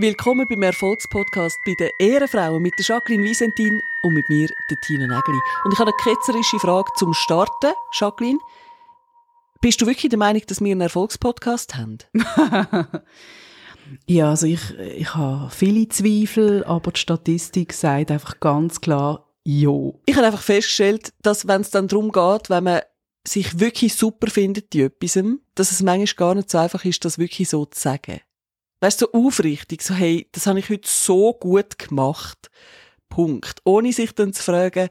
Willkommen beim Erfolgspodcast bei den Ehrenfrauen mit der Jacqueline Wiesentin und mit mir, der Tina Nägeli. Und ich habe eine ketzerische Frage zum Starten. Jacqueline, bist du wirklich der Meinung, dass wir einen Erfolgspodcast haben? ja, also ich, ich habe viele Zweifel, aber die Statistik sagt einfach ganz klar, ja. Ich habe einfach festgestellt, dass wenn es dann darum geht, wenn man sich wirklich super findet in etwas, dass es manchmal gar nicht so einfach ist, das wirklich so zu sagen. Weißt du, so aufrichtig, so, hey, das habe ich heute so gut gemacht. Punkt. Ohne sich dann zu fragen,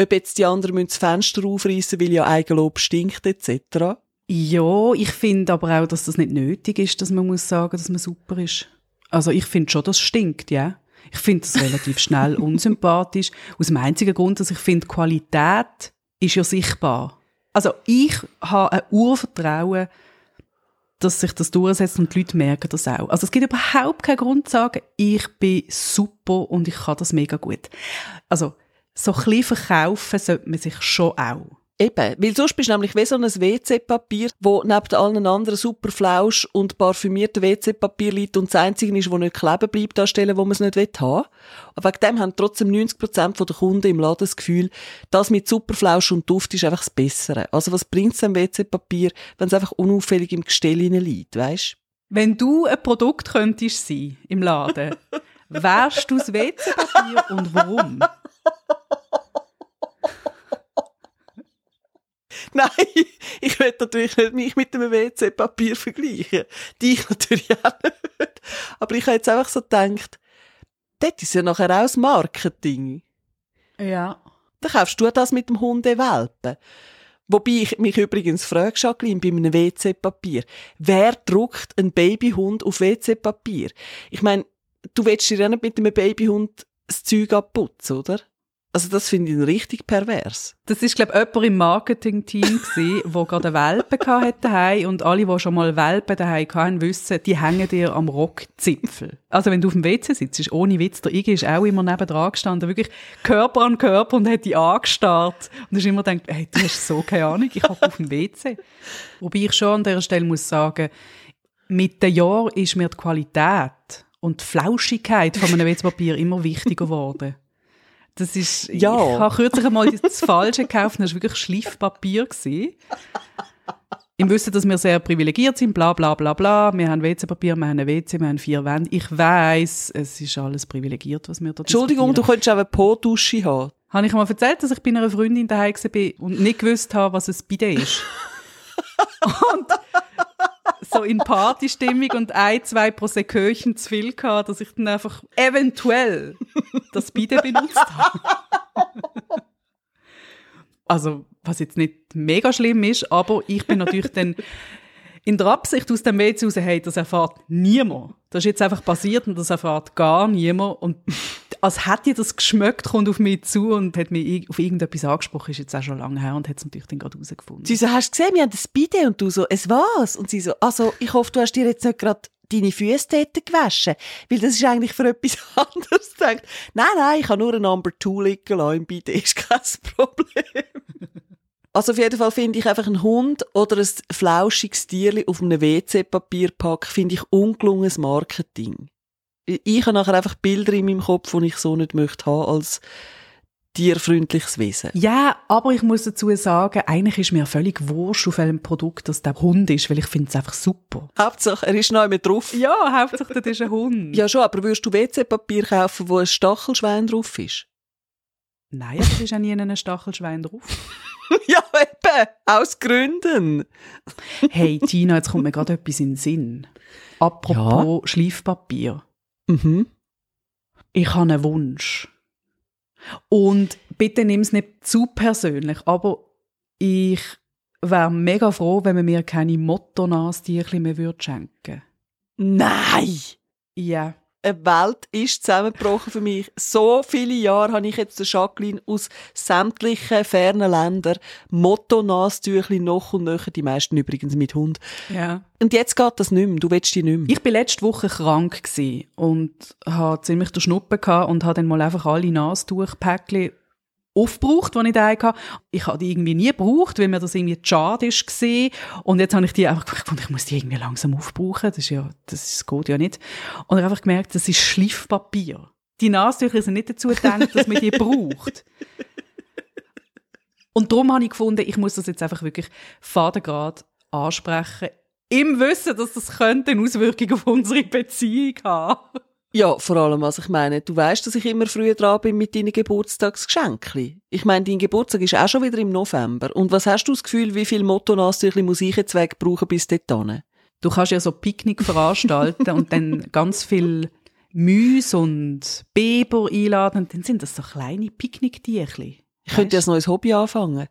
ob jetzt die anderen das Fenster aufreißen, weil ja Eigenlob stinkt, etc. Ja, ich finde aber auch, dass das nicht nötig ist, dass man muss sagen, dass man super ist. Also ich finde schon, das stinkt, ja. Ich finde das relativ schnell unsympathisch. Aus dem einzigen Grund, dass ich finde, Qualität ist ja sichtbar. Also ich habe ein Urvertrauen, dass sich das durchsetzt und die Leute merken das auch. Also es gibt überhaupt keinen Grund zu sagen, ich bin super und ich kann das mega gut. Also so ein bisschen verkaufen sollte man sich schon auch. Eben, weil sonst bist du nämlich wie so ein WC-Papier, wo neben allen anderen super Flausch und parfümierten WC-Papier liegt und das einzige ist, wo nicht kleben bleibt, an Stellen, wo man es nicht haben will. Aber wegen dem haben trotzdem 90% der Kunden im Laden das Gefühl, das mit super Flausch und Duft ist einfach das Bessere. Also was bringt es am WC-Papier, wenn es einfach unauffällig im Gestell liegt, weißt? Wenn du ein Produkt könntest sein im Laden, wärst du das WC-Papier und warum? Nein, ich will natürlich nicht mich mit dem WC-Papier vergleichen. Dich natürlich auch nicht. Aber ich habe jetzt einfach so gedacht, das ist ja nachher auch das Marketing. Ja. Dann kaufst du das mit dem Hundewelpen. Wobei ich mich übrigens frage, Jacqueline, bei einem WC-Papier, wer druckt einen Babyhund auf WC-Papier? Ich meine, du willst dir ja nicht mit einem Babyhund das Zeug abputzen, oder? Also das finde ich richtig pervers. Das ist glaube ich jemand im Marketing-Team gsi, wo gerade eine Welpe hatte daheim und alle, die schon mal Welpen daheim hatten, wissen, die hängen dir am Rockzipfel. Also wenn du auf dem WC sitzt, ohne Witz, der Iggy ist auch immer neben dran gestanden, wirklich Körper an Körper und hat die angestarrt und ist immer gedacht, hey, du hast so keine Ahnung, ich habe auf dem WC. Wobei ich schon an dieser Stelle muss sagen, mit den Jahren ist mir die Qualität und die Flauschigkeit von einem WC-Papier immer wichtiger geworden. Das ist, ja. ich habe kürzlich einmal das Falsche gekauft, das war wirklich Schliffpapier. Gewesen. Im Wissen, dass wir sehr privilegiert sind, bla bla bla bla. Wir haben WC-Papier, wir haben ein WC, wir haben vier Wände. Ich weiß, es ist alles privilegiert, was wir da Entschuldigung, du könntest auch eine Po-Dusche haben. Habe ich mal erzählt, dass ich bei einer Freundin daheim war und nicht gewusst habe, was ein Bidet ist? und so in Partystimmung und ein, zwei Proseköchen zu viel gehabt, dass ich dann einfach eventuell das Bidet benutzt habe. also, was jetzt nicht mega schlimm ist, aber ich bin natürlich dann in der Absicht aus dem WC raus, hey, das erfahrt niemand. Das ist jetzt einfach passiert und das erfahrt gar niemand. Und als hätte ich das geschmeckt, kommt auf mich zu und hat mich auf irgendetwas angesprochen, ist jetzt auch schon lange her und hat es natürlich dann gerade herausgefunden. Sie so, hast du gesehen, wir haben das Bide und du so, es was? Und sie so, also, ich hoffe, du hast dir jetzt nicht gerade deine Füße dort gewaschen, weil das ist eigentlich für etwas anderes gedacht. Nein, nein, ich habe nur ein Number 2 liegen lassen im Bide, ist kein Problem. Also auf jeden Fall finde ich einfach einen Hund oder ein flauschiges Tier auf einem WC-Papierpack finde ich ungelungenes Marketing ich habe nachher einfach Bilder in meinem Kopf, die ich so nicht möchte haben als tierfreundliches Wesen. Ja, aber ich muss dazu sagen, eigentlich ist mir völlig wurscht, auf welchem Produkt das der Hund ist, weil ich finde es einfach super. Hauptsache, er ist noch mit drauf. Ja, Hauptsache, das ist ein Hund. Ja schon, aber würdest du WC-Papier kaufen, wo ein Stachelschwein drauf ist? Nein, es ist auch nie ein Stachelschwein drauf. ja, eben, aus Gründen. hey, Tina, jetzt kommt mir gerade etwas in den Sinn. Apropos ja. Schleifpapier. Mhm. Ich habe einen Wunsch. Und bitte nimm es nicht zu persönlich, aber ich wäre mega froh, wenn man mir keine Motto-Nastierchen mehr schenken würde. Nein! Ja eine Welt ist zusammengebrochen für mich. So viele Jahre habe ich jetzt den Jacqueline aus sämtlichen fernen Ländern Motto-Nastüchli noch und nöcher, die meisten übrigens mit Hund. Ja. Und jetzt geht das nicht mehr, du willst die nicht mehr. Ich bin letzte Woche krank und hatte ziemlich den Schnuppen und habe dann mal einfach alle Aufgebraucht, die ich da hatte. Ich habe die irgendwie nie gebraucht, weil mir das irgendwie schade ist gesehen. Und jetzt habe ich die einfach gefunden, ich muss die irgendwie langsam aufbrauchen. Das ist ja, das, das geht ja nicht. Und ich habe einfach gemerkt, das ist Schliffpapier. Die Nasentücher sind nicht dazu gedacht, dass man die braucht. Und darum habe ich gefunden, ich muss das jetzt einfach wirklich fadengrad ansprechen. Im Wissen, dass das könnte eine Auswirkung auf unsere Beziehung haben. Ja, vor allem, was ich meine, du weißt, dass ich immer früher dran bin mit deinen Geburtstagsgeschenkli. Ich meine, dein Geburtstag ist auch schon wieder im November. Und was hast du das Gefühl, wie viel Motto-Nasentüchli muss ich jetzt wegbrauchen bis dorthin? Du kannst ja so Picknick veranstalten und dann ganz viel Müs und Biber einladen. Und dann sind das so kleine Picknicktierchen. Ich könnte ja ein neues Hobby anfangen.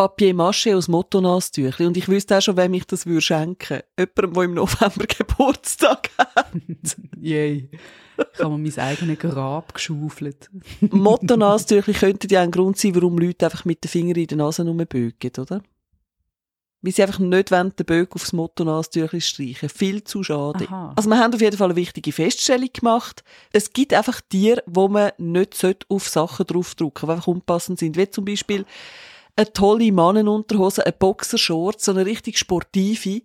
Papier-Maché aus Motto-Nasentüchli. Und ich wüsste auch schon, wem ich das würde schenken. Jemandem, der im November Geburtstag hat. Yay. Ich habe mir mein eigenes Grab geschaufelt. Motto-Nasentüchli könnte ja ein Grund sein, warum Leute einfach mit den Fingern in der Nase rumbögen, oder? Weil sie einfach nicht wollen, den Böck aufs Motto-Nasentüchli streichen. Viel zu schade. Aha. Also wir haben auf jeden Fall eine wichtige Feststellung gemacht. Es gibt einfach Tiere, wo man nicht auf Sachen draufdrücken sollte, die einfach unpassend sind. Wie zum Beispiel eine tolle Mannenunterhose, eine Boxershort, so eine richtig sportive.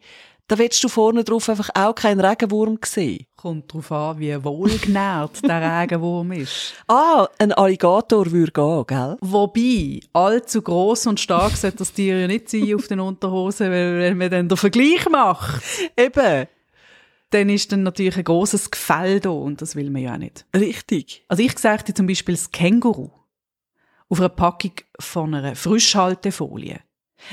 Da willst du vorne drauf einfach auch keinen Regenwurm sehen. Kommt darauf an, wie wohlgenährt der Regenwurm ist. Ah, ein Alligator würde gehen, gell? Wobei, allzu gross und stark sollte das Tier ja nicht sein auf den Unterhosen, weil wenn man dann den Vergleich macht, Eben. dann ist dann natürlich ein grosses Gefäll da und das will man ja auch nicht. Richtig. Also ich sagte zum Beispiel das Känguru auf einer Packung von einer Frischhaltefolie.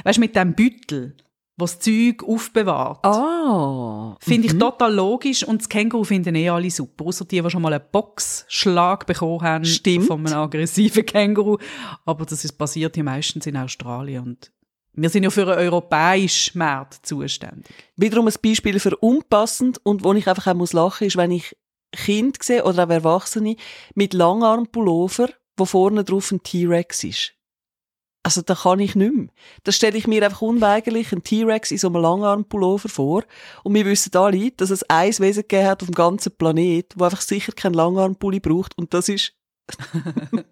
Weißt du, mit dem Büttel, wo das Zeug aufbewahrt. Ah. Finde ich total logisch und das Känguru finden eh alle super. Außer die, die schon mal einen Boxschlag bekommen haben Stimmt. von einem aggressiven Känguru. Aber das ist passiert ja meistens in Australien und wir sind ja für einen europäischen Markt zuständig. Wiederum ein Beispiel für unpassend und wo ich einfach auch muss lachen ist, wenn ich Kind sehe oder auch Erwachsene mit Langarmpullover, wo vorne drauf ein T-Rex ist. Also da kann ich nicht mehr. Da stelle ich mir einfach unweigerlich einen T-Rex in so einem Langarmpullover vor. Und wir wissen alle, dass es ein Wesen gegeben hat auf dem ganzen Planet, wo einfach sicher keinen Langarmpulli braucht. Und das ist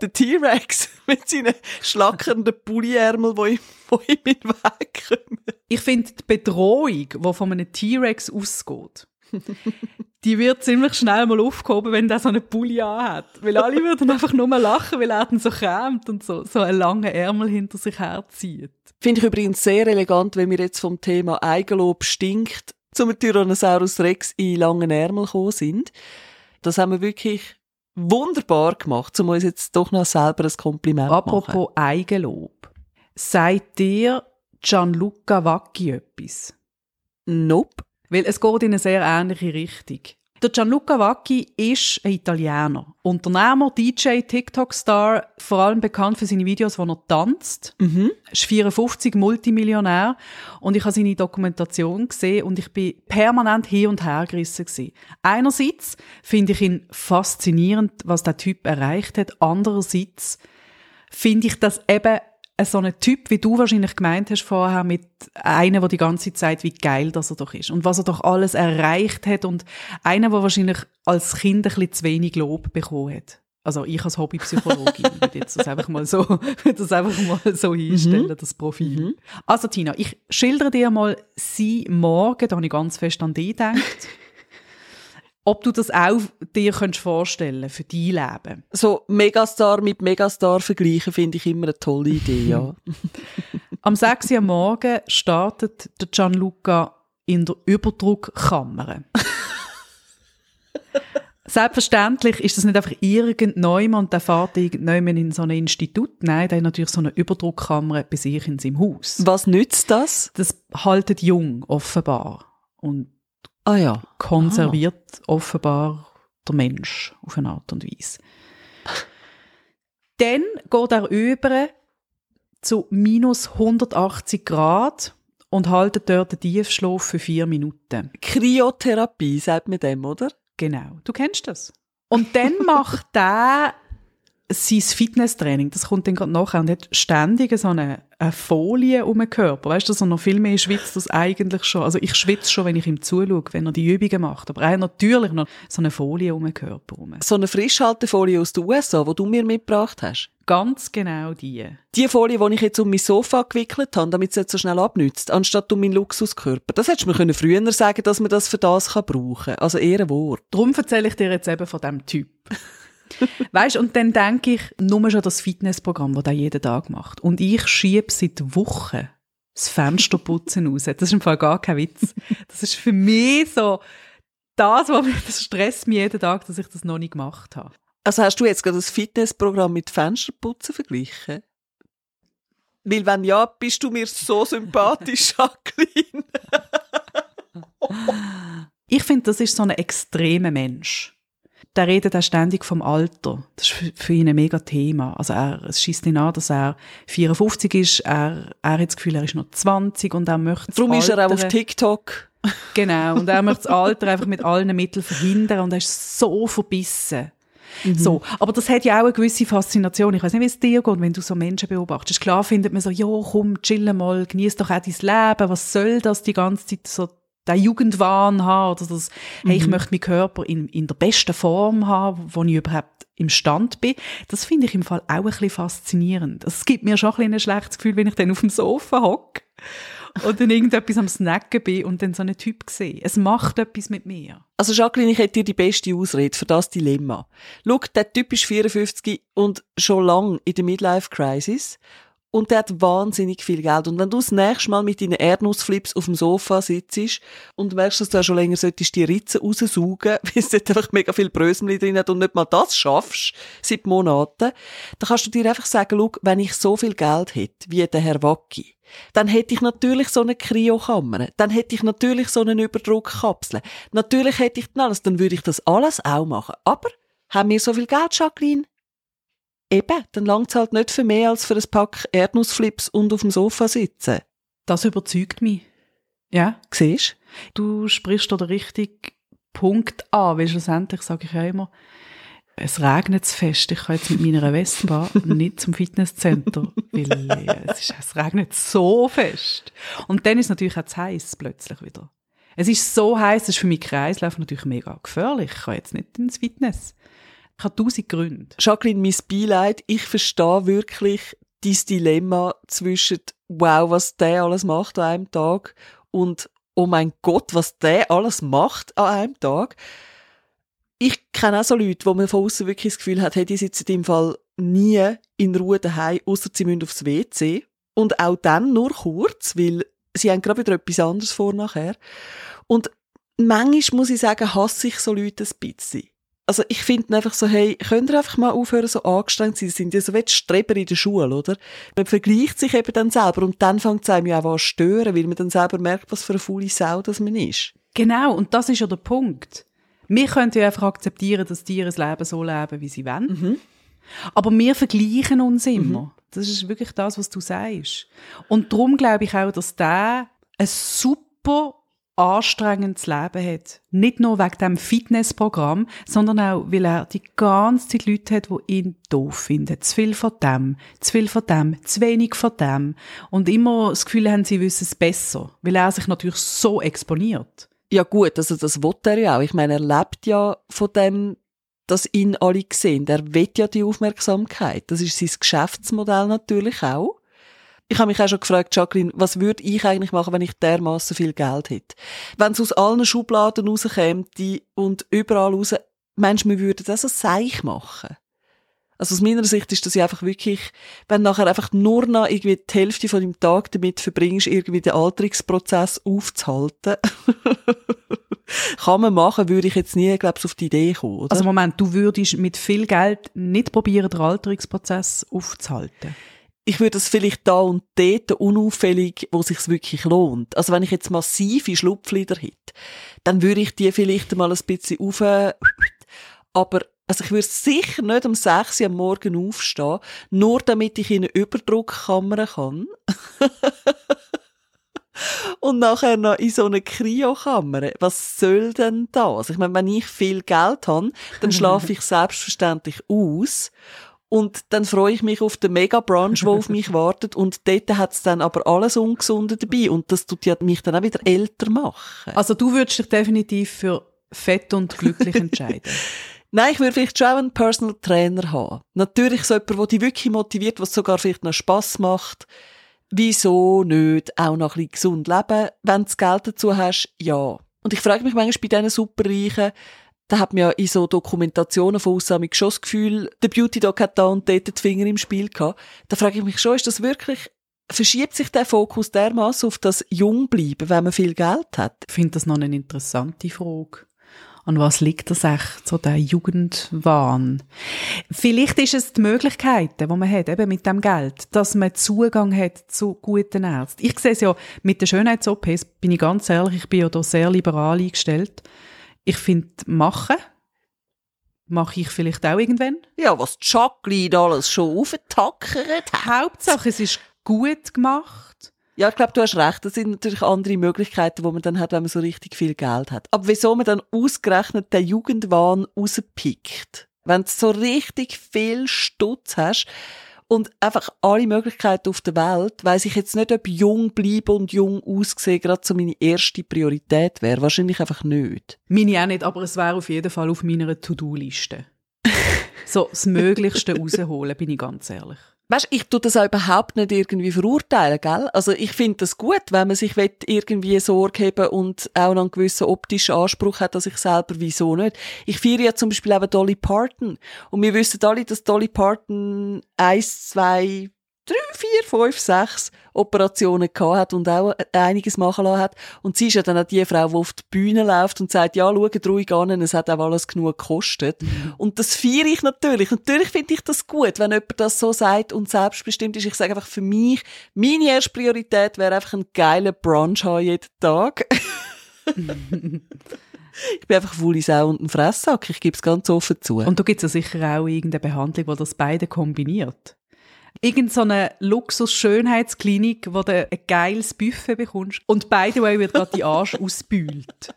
der T-Rex mit seinen schlackernden Pulliärmeln, die ihm, die ihm in den Weg kommen. Ich finde die Bedrohung, die von einem T-Rex ausgeht, die wird ziemlich schnell mal aufgehoben, wenn der so einen Pulli anhat. Weil alle würden einfach nur mal lachen, weil er dann so krämt und so, so einen langen Ärmel hinter sich herzieht. Finde ich übrigens sehr elegant, wenn wir jetzt vom Thema Eigenlob stinkt zum Tyrannosaurus Rex in langen Ärmel gekommen sind. Das haben wir wirklich wunderbar gemacht, um uns jetzt doch noch selber ein Kompliment zu machen. Apropos Eigenlob. Sagt dir Gianluca Vacchi etwas? Nope. Weil es geht in eine sehr ähnliche Richtung. Der Gianluca Vacchi ist ein Italiener. Unternehmer, DJ, TikTok-Star, vor allem bekannt für seine Videos, wo er tanzt. Mhm. ist 54, Multimillionär. Und ich habe seine Dokumentation gesehen und ich bin permanent hin und her gerissen. Gewesen. Einerseits finde ich ihn faszinierend, was der Typ erreicht hat. Andererseits finde ich das eben so ein Typ, wie du wahrscheinlich gemeint hast vorher, mit einem, der die ganze Zeit wie geil das er doch ist und was er doch alles erreicht hat und einer, der wahrscheinlich als Kind ein bisschen zu wenig Lob bekommen hat. Also ich als Hobbypsychologin würde jetzt das einfach mal so, das einfach mal so hinstellen, das Profil. Also Tina, ich schildere dir mal sie morgen, da habe ich ganz fest an dich gedacht. Ob du das auch dir könntest vorstellen für dein Leben. So Megastar mit Megastar vergleichen finde ich immer eine tolle Idee, ja. Am 6 Uhr Morgen startet der Gianluca in der Überdruckkammer. Selbstverständlich ist das nicht einfach irgendjemand und der fährt irgendjemand in so ein Institut. Nein, der hat natürlich so eine Überdruckkammer bei sich in seinem Haus. Was nützt das? Das haltet jung, offenbar. Und Ah ja. konserviert offenbar der Mensch auf eine Art und Weise. Dann geht er über zu minus 180 Grad und haltet dort den Tiefschlaf für vier Minuten. Kryotherapie, sagt man dem, oder? Genau, du kennst das. Und dann macht der sein Fitnesstraining, das kommt dann gerade nachher und hat ständig so eine, eine Folie um den Körper. Weißt du, dass er noch viel mehr schwitzt als eigentlich schon. Also ich schwitze schon, wenn ich ihm zuschaue, wenn er die Übungen macht. Aber er hat natürlich noch so eine Folie um den Körper herum. So eine Frischhaltefolie aus den USA, die du mir mitgebracht hast. Ganz genau die. Die Folie, die ich jetzt um mein Sofa gewickelt habe, damit es nicht so schnell abnützt, anstatt um meinen Luxuskörper. Das hättest du mir früher sagen dass man das für das brauchen kann. Also eher ein Wort. Darum erzähle ich dir jetzt eben von diesem Typ. weißt und dann denke ich, nur schon das Fitnessprogramm, das er jeden Tag macht. Und ich schiebe seit Wochen das Fensterputzen raus. Das ist im Fall gar kein Witz. Das ist für mich so das, was mich, das stresst mich jeden Tag, dass ich das noch nicht gemacht habe. Also hast du jetzt gerade das Fitnessprogramm mit Fensterputzen verglichen? Weil wenn ja, bist du mir so sympathisch, Jacqueline. ich finde, das ist so ein extremer Mensch der redet auch ständig vom Alter. Das ist für ihn ein mega Thema. Also er, es schießt ihn an, dass er 54 ist, er, er hat das Gefühl, er ist noch 20 und er möchte Darum ist er auch auf TikTok. Genau, und er möchte das Alter einfach mit allen Mitteln verhindern und er ist so verbissen. Mhm. So, aber das hat ja auch eine gewisse Faszination. Ich weiß nicht, wie es dir geht, wenn du so Menschen beobachtest. Klar findet man so, ja, komm, chill mal, genieß doch auch dein Leben. Was soll das die ganze Zeit so den Jugendwahn haben oder das, hey, ich mhm. möchte meinen Körper in, in der besten Form haben, wo ich überhaupt im Stand bin. Das finde ich im Fall auch ein bisschen faszinierend. Es gibt mir schon ein, ein schlechtes Gefühl, wenn ich dann auf dem Sofa hocke und dann irgendetwas am Snacken bin und dann so einen Typ sehe. Es macht etwas mit mir. Also Jacqueline, ich hätte dir die beste Ausrede für das Dilemma. Schau, der Typ ist 54 und schon lang in der Midlife-Crisis und der hat wahnsinnig viel Geld. Und wenn du das nächste Mal mit deinen Erdnussflips auf dem Sofa sitzt und merkst, dass du schon länger solltest die Ritze raussaugen, weil es dort einfach mega viel Brösmeli drin hat und nicht mal das schaffst, seit Monaten, dann kannst du dir einfach sagen, schau, wenn ich so viel Geld hätte, wie der Herr Wacki, dann hätte ich natürlich so eine Kryokammer, dann hätte ich natürlich so eine Überdruckkapsel, natürlich hätte ich dann alles, dann würde ich das alles auch machen. Aber haben wir so viel Geld, Jacqueline? Eben, dann langt es halt nicht für mehr als für ein Pack Erdnussflips und auf dem Sofa sitzen. Das überzeugt mich. Ja. Siehst du? sprichst da den richtigen Punkt an, weil schlussendlich sage ich ja immer, es regnet zu fest, ich kann jetzt mit meiner Vespa nicht zum Fitnesscenter, weil es, ist, es regnet so fest. Und dann ist natürlich auch zu heiß plötzlich wieder. Es ist so heiß, es ist für mich Kreislauf natürlich mega gefährlich. Ich kann jetzt nicht ins Fitness. Ich habe tausend Gründe. Jacqueline, mein Beileid, ich verstehe wirklich dein Dilemma zwischen wow, was der alles macht an einem Tag und oh mein Gott, was der alles macht an einem Tag. Ich kenne auch so Leute, wo man von außen wirklich das Gefühl hat, hey, die sitzen im Fall nie in Ruhe daheim, außer sie müssen aufs WC. Und auch dann nur kurz, weil sie haben gerade wieder etwas anderes vor nachher. Und manchmal muss ich sagen, hasse ich so Leute ein bisschen also ich finde einfach so, hey, könnt ihr einfach mal aufhören, so angestrengt zu sein? Das sind ja so wie Streber in der Schule, oder? Man vergleicht sich eben dann selber und dann fängt es einem ja auch an zu stören, weil man dann selber merkt, was für eine faule Sau das man ist. Genau, und das ist ja der Punkt. Wir können ja einfach akzeptieren, dass Tiere das Leben so leben, wie sie wollen. Mhm. Aber wir vergleichen uns immer. Mhm. Das ist wirklich das, was du sagst. Und darum glaube ich auch, dass der ein super anstrengendes Leben hat. Nicht nur wegen dem Fitnessprogramm, sondern auch, weil er die ganze Zeit Leute hat, die ihn doof finden. Zu viel von dem, zu viel von dem, zu wenig von dem. Und immer das Gefühl haben, sie wissen es besser. Weil er sich natürlich so exponiert. Ja gut, also das will er ja auch. Ich meine, er lebt ja von dem, dass ihn alle sehen. Er will ja die Aufmerksamkeit. Das ist sein Geschäftsmodell natürlich auch ich habe mich auch schon gefragt, Jacqueline, was würde ich eigentlich machen, wenn ich dermaßen viel Geld hätte? Wenn es aus allen Schubladen rauskäme und überall raus, meinst du, wir würden das so seich machen? Also aus meiner Sicht ist das ja einfach wirklich, wenn nachher einfach nur noch irgendwie die Hälfte von deinem Tag damit verbringst, irgendwie den Alterungsprozess aufzuhalten. Kann man machen, würde ich jetzt nie, glaube ich, auf die Idee kommen. Oder? Also Moment, du würdest mit viel Geld nicht probieren, den Alterungsprozess aufzuhalten? Ich würde das vielleicht da und dort unauffällig, wo sich's wirklich lohnt. Also wenn ich jetzt massive Schlupflider hätte, dann würde ich die vielleicht mal ein bisschen auf, aber also ich würde sicher nicht um 6 Uhr am Morgen aufstehen, nur damit ich in eine Überdruckkammer kann. und nachher noch in so eine Kryokammer. Was soll denn das? Ich meine, wenn ich viel Geld habe, dann schlafe ich selbstverständlich aus Und dann freue ich mich auf den Mega-Brunch, der auf mich wartet. Und dort hat es dann aber alles Ungesunde dabei. Und das tut ja mich dann auch wieder älter machen. Also du würdest dich definitiv für fett und glücklich entscheiden. Nein, ich würde vielleicht schon einen Personal Trainer haben. Natürlich so jemand, der dich wirklich motiviert, was sogar vielleicht noch Spass macht. Wieso nicht auch noch ein bisschen gesund leben, wenn du das Geld dazu hast? Ja. Und ich frage mich manchmal bei diesen Superreichen, da hat man ja in so Dokumentationen von schon das Gefühl, der Beauty Dog hat da und dort die Finger im Spiel gehabt. Da frage ich mich schon, ist das wirklich, verschiebt sich der Fokus dermaßen auf das Jungbleiben, wenn man viel Geld hat? Ich finde das noch eine interessante Frage. An was liegt das echt, so der Jugendwahn? Vielleicht ist es die Möglichkeiten, die man hat, eben mit dem Geld, dass man Zugang hat zu guten Ärzten. Ich sehe es ja mit den Schönheits-OPs, bin ich ganz ehrlich, ich bin ja da sehr liberal eingestellt. Ich finde, machen, mache ich vielleicht auch irgendwann. Ja, was Jacqueline alles schon aufgetackert hat. Hauptsache, es ist gut gemacht. Ja, ich glaube, du hast recht. Das sind natürlich andere Möglichkeiten, die man dann hat, wenn man so richtig viel Geld hat. Aber wieso man dann ausgerechnet den Jugendwahn rauspickt? Wenn du so richtig viel Stutz hast und einfach alle Möglichkeiten auf der Welt, weiss ich jetzt nicht, ob jung bleiben und jung aussehen gerade so meine erste Priorität wäre. Wahrscheinlich einfach nicht. Meine auch nicht, aber es wäre auf jeden Fall auf meiner To-Do-Liste. so das Möglichste rausholen, bin ich ganz ehrlich. Weißt, ich tue das auch überhaupt nicht irgendwie verurteilen, gell? Also ich finde das gut, wenn man sich irgendwie Sorge haben und auch noch einen gewissen optischen Anspruch hat, dass ich selber, wieso nicht? Ich feiere ja zum Beispiel eben Dolly Parton. Und wir wissen alle, dass Dolly Parton eins, zwei, drei, vier, fünf, sechs Operationen gehabt hat und auch einiges machen lassen hat. Und sie ist ja dann auch die Frau, die auf die Bühne läuft und sagt, ja, schaut ruhig an, es hat auch alles genug gekostet. Mhm. Und das feiere ich natürlich. Natürlich finde ich das gut, wenn jemand das so sagt und selbstbestimmt ist. Ich sage einfach für mich, meine erste Priorität wäre einfach ein geiler Brunch haben jeden Tag. Ich bin einfach faule Sau und ein Fresssack, ich gebe es ganz offen zu. Und da gibt es ja sicher auch irgendeine Behandlung, die das beide kombiniert. Irgend so eine Luxus-Schönheitsklinik, wo du ein geiles Buffet bekommst und beide way wird gerade die Arsch ausbühlt.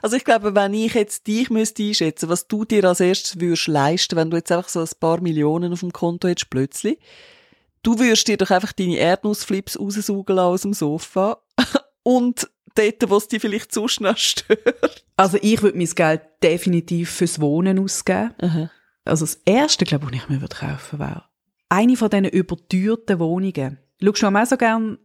Also ich glaube, wenn ich jetzt dich müsste einschätzen, was du dir als erstes würdest leisten, wenn du jetzt einfach so ein paar Millionen auf dem Konto hättest plötzlich, du würdest dir doch einfach deine Erdnussflips raussaugen aus dem Sofa und dort, wo es dich vielleicht zu schnell stört. Also ich würde mein Geld definitiv fürs Wohnen ausgeben. Aha. Also das Erste, glaube ich, was ich mir würde kaufen wäre eine von diesen überteuerten Wohnungen. Schaust du auch so gerne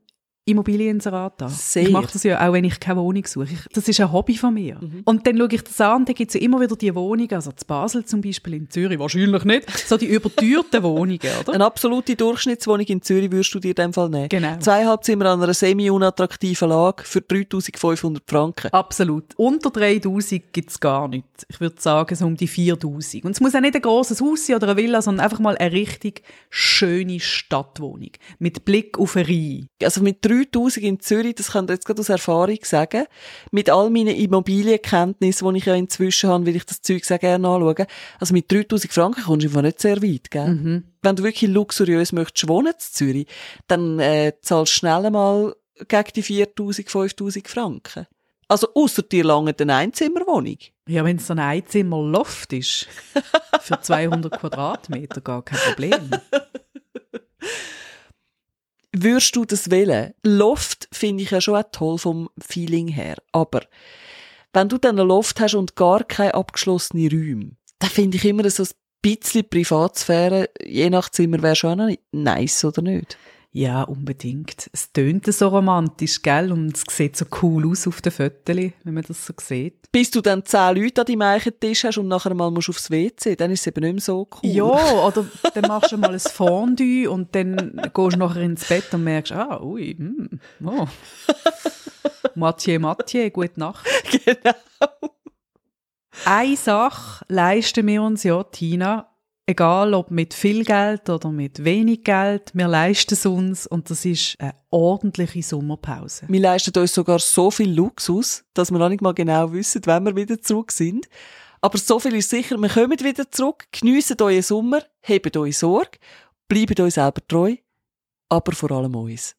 Immobilieninserat an. Sehr. Ich mache das ja auch, wenn ich keine Wohnung suche. Ich, das ist ein Hobby von mir. Mhm. Und dann schaue ich das an, dann gibt es ja immer wieder die Wohnungen, also zu Basel zum Beispiel, in Zürich wahrscheinlich nicht, so die überteuerten Wohnungen, oder? Eine absolute Durchschnittswohnung in Zürich würdest du dir in dem Fall nehmen. Genau. Zweieinhalb Zimmer an einer semi-unattraktiven Lage für 3500 Franken. Absolut. Unter 3000 gibt es gar nichts. Ich würde sagen, so um die 4000. Und es muss auch nicht ein grosses Haus sein oder eine Villa, sondern einfach mal eine richtig schöne Stadtwohnung. Mit Blick auf eine Rhein. Also mit 3000 in Zürich, das kann ich jetzt gerade aus Erfahrung sagen, mit all meinen Immobilienkenntnissen, die ich ja inzwischen habe, will ich das Zeug sehr gerne anschauen. Also mit 3000 Franken kommst du einfach nicht sehr weit, gell? Mhm. Wenn du wirklich luxuriös möchtest wohnen in Zürich, dann äh, zahlst du schnell einmal gegen die 4000, 5000 Franken. Also ausser dir lange eine Einzimmerwohnung. Ja, wenn es ein Einzimmerloft ist, für 200 Quadratmeter gar kein Problem. würdest du das wählen? Loft finde ich ja schon toll vom Feeling her. Aber wenn du dann einen Loft hast und gar keine abgeschlossenen Räume, dann finde ich immer so ein bisschen Privatsphäre, je nach Zimmer wäre schon nice, oder nicht? Ja, unbedingt. Es tönt so romantisch, gell? Und es sieht so cool aus auf den Fotos, wenn man das so sieht. Bis du dann zehn Leute an deinem Tisch hast und nachher mal musst aufs WC, dann ist es eben nicht mehr so cool. Ja, oder dann machst du mal ein Fondue und dann gehst du nachher ins Bett und merkst, ah, ui, mm, oh. Mathieu, Mathieu, gute Nacht. Genau. Eine Sache leisten wir uns ja, Tina, Egal ob mit viel Geld oder mit wenig Geld, wir leisten es uns und das ist eine ordentliche Sommerpause. Wir leisten uns sogar so viel Luxus, dass wir noch nicht mal genau wissen, wann wir wieder zurück sind. Aber so viel ist sicher, wir kommen wieder zurück, geniessen euren Sommer, hebt euch Sorge, bleibt euch selber treu, aber vor allem uns.